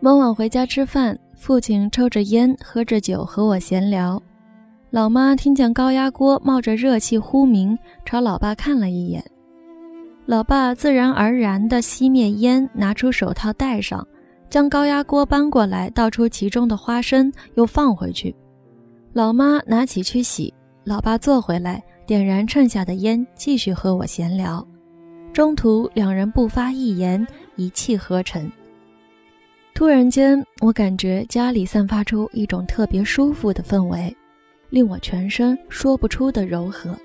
傍晚回家吃饭，父亲抽着烟，喝着酒和我闲聊。老妈听见高压锅冒着热气呼鸣，朝老爸看了一眼。老爸自然而然地熄灭烟，拿出手套戴上，将高压锅搬过来，倒出其中的花生，又放回去。老妈拿起去洗，老爸坐回来，点燃剩下的烟，继续和我闲聊。中途两人不发一言，一气呵成。突然间，我感觉家里散发出一种特别舒服的氛围，令我全身说不出的柔和。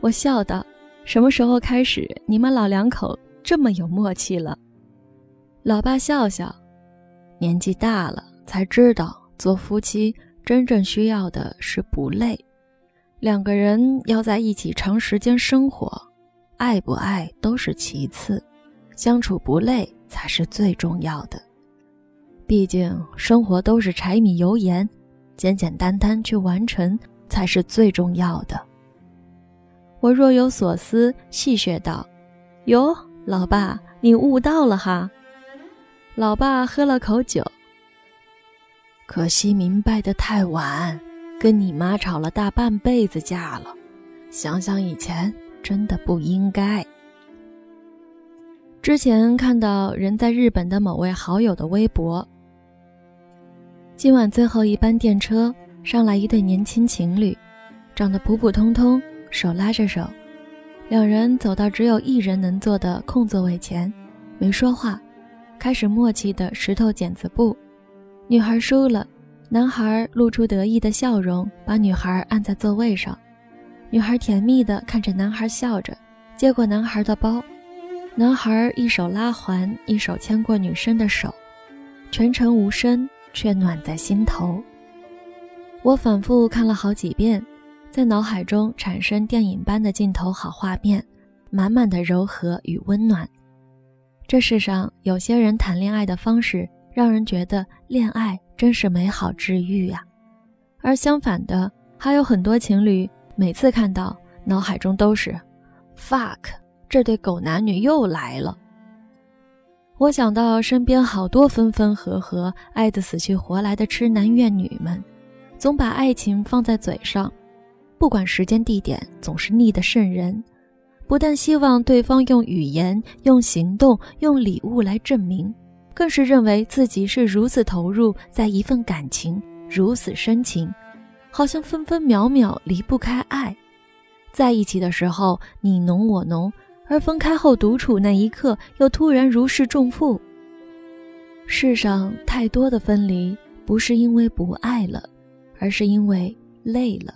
我笑道：“什么时候开始，你们老两口这么有默契了？”老爸笑笑：“年纪大了，才知道做夫妻真正需要的是不累。两个人要在一起长时间生活，爱不爱都是其次，相处不累才是最重要的。”毕竟生活都是柴米油盐，简简单单去完成才是最重要的。我若有所思，戏谑道：“哟，老爸，你悟到了哈？”老爸喝了口酒，可惜明白的太晚，跟你妈吵了大半辈子架了。想想以前，真的不应该。之前看到人在日本的某位好友的微博。今晚最后一班电车上来一对年轻情侣，长得普普通通，手拉着手，两人走到只有一人能坐的空座位前，没说话，开始默契的石头剪子布。女孩输了，男孩露出得意的笑容，把女孩按在座位上。女孩甜蜜的看着男孩笑着，接过男孩的包，男孩一手拉环，一手牵过女生的手，全程无声。却暖在心头。我反复看了好几遍，在脑海中产生电影般的镜头好画面，满满的柔和与温暖。这世上有些人谈恋爱的方式，让人觉得恋爱真是美好治愈呀。而相反的，还有很多情侣，每次看到，脑海中都是 “fuck”，这对狗男女又来了。我想到身边好多分分合合、爱得死去活来的痴男怨女们，总把爱情放在嘴上，不管时间地点，总是腻得渗人。不但希望对方用语言、用行动、用礼物来证明，更是认为自己是如此投入在一份感情，如此深情，好像分分秒秒离不开爱。在一起的时候，你侬我侬。而分开后独处那一刻，又突然如释重负。世上太多的分离，不是因为不爱了，而是因为累了。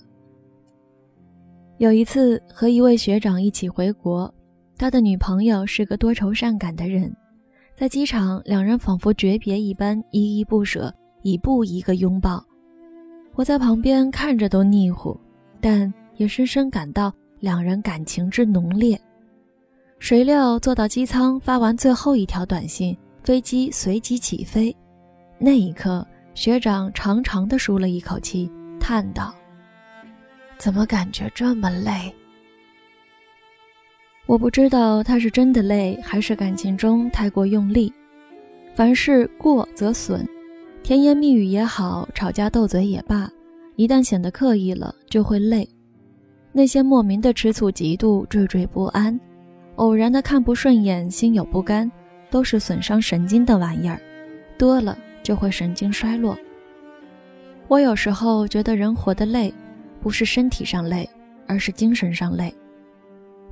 有一次和一位学长一起回国，他的女朋友是个多愁善感的人，在机场，两人仿佛诀别一般，依依不舍，一步一个拥抱。我在旁边看着都腻乎，但也深深感到两人感情之浓烈。谁料坐到机舱，发完最后一条短信，飞机随即起飞。那一刻，学长长长的舒了一口气，叹道：“怎么感觉这么累？”我不知道他是真的累，还是感情中太过用力。凡事过则损，甜言蜜语也好，吵架斗嘴也罢，一旦显得刻意了，就会累。那些莫名的吃醋、嫉妒、惴惴不安。偶然的看不顺眼，心有不甘，都是损伤神经的玩意儿，多了就会神经衰落。我有时候觉得人活得累，不是身体上累，而是精神上累。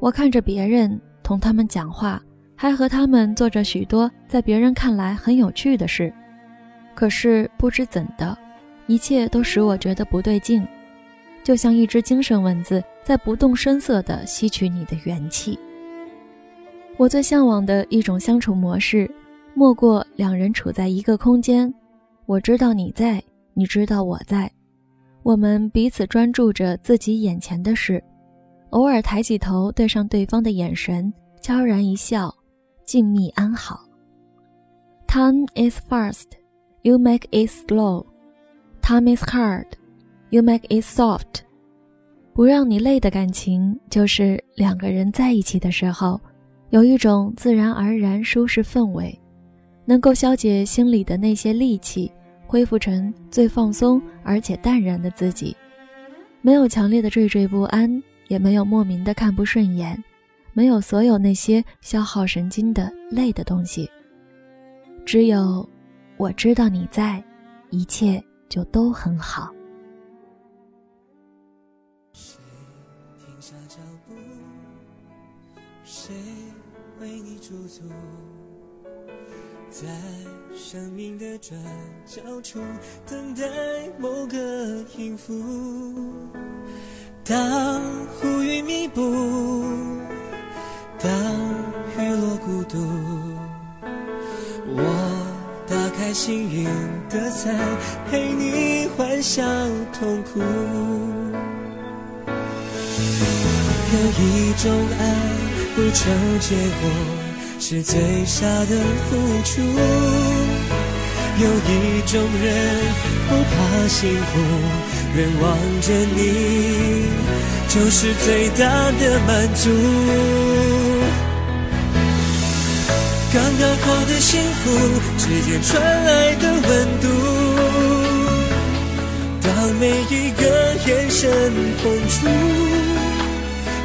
我看着别人，同他们讲话，还和他们做着许多在别人看来很有趣的事，可是不知怎的，一切都使我觉得不对劲，就像一只精神蚊子在不动声色地吸取你的元气。我最向往的一种相处模式，莫过两人处在一个空间，我知道你在，你知道我在，我们彼此专注着自己眼前的事，偶尔抬起头对上对方的眼神，悄然一笑，静谧安好。Time is fast, you make it slow. Time is hard, you make it soft. 不让你累的感情，就是两个人在一起的时候。有一种自然而然舒适氛围，能够消解心里的那些戾气，恢复成最放松而且淡然的自己。没有强烈的惴惴不安，也没有莫名的看不顺眼，没有所有那些消耗神经的累的东西。只有，我知道你在，一切就都很好。谁为你驻足？在生命的转角处，等待某个音符。当乌云密布，当雨落孤独，我打开幸运的伞，陪你欢笑痛苦。有一种爱不求结果，是最傻的付出。有一种人不怕辛苦，愿望着你就是最大的满足。刚刚好的幸福指尖传来的温度，当每一个眼神碰触，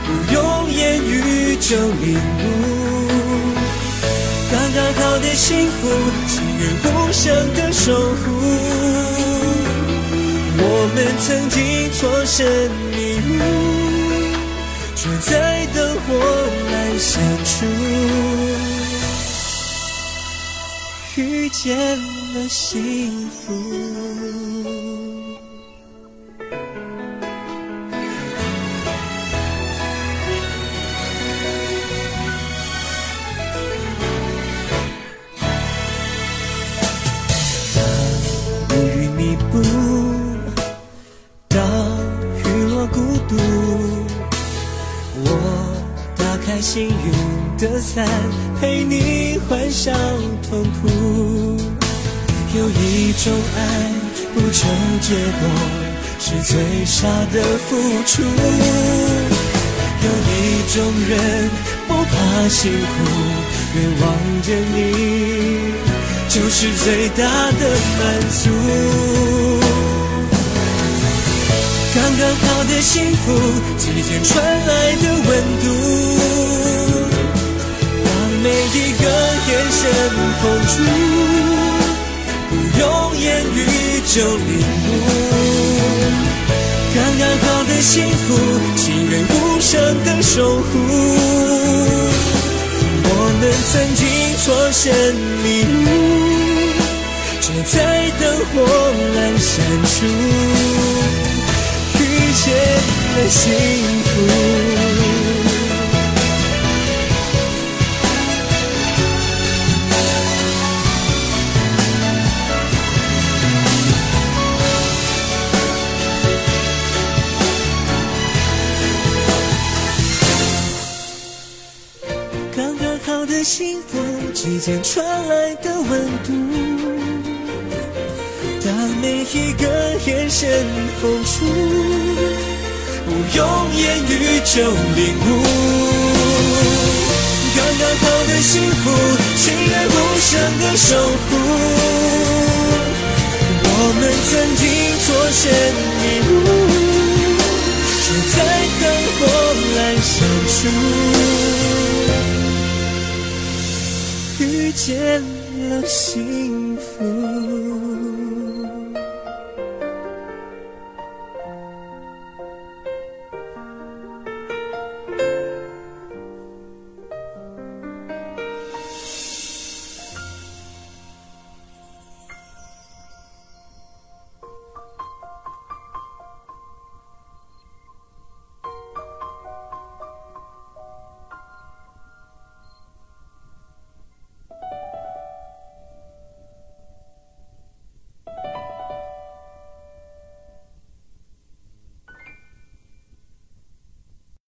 不用言语就领悟。刚刚好的幸福，情愿无声的守护。我们曾经错身迷路，却在灯火阑珊处遇见了幸福。伞，陪你欢笑痛苦。有一种爱不求结果，是最傻的付出。有一种人不怕辛苦，愿望着你就是最大的满足。刚刚好的幸福之间传来的温度，一个眼神碰触，不用言语就领悟。刚刚好的幸福，情愿无声的守护。我们曾经错身迷路，却在灯火阑珊处遇见了幸福。的幸福之间传来的温度，当每一个眼神碰触，不用言语就领悟。刚刚好的幸福，情愿无声的守护。我们曾经错身见了心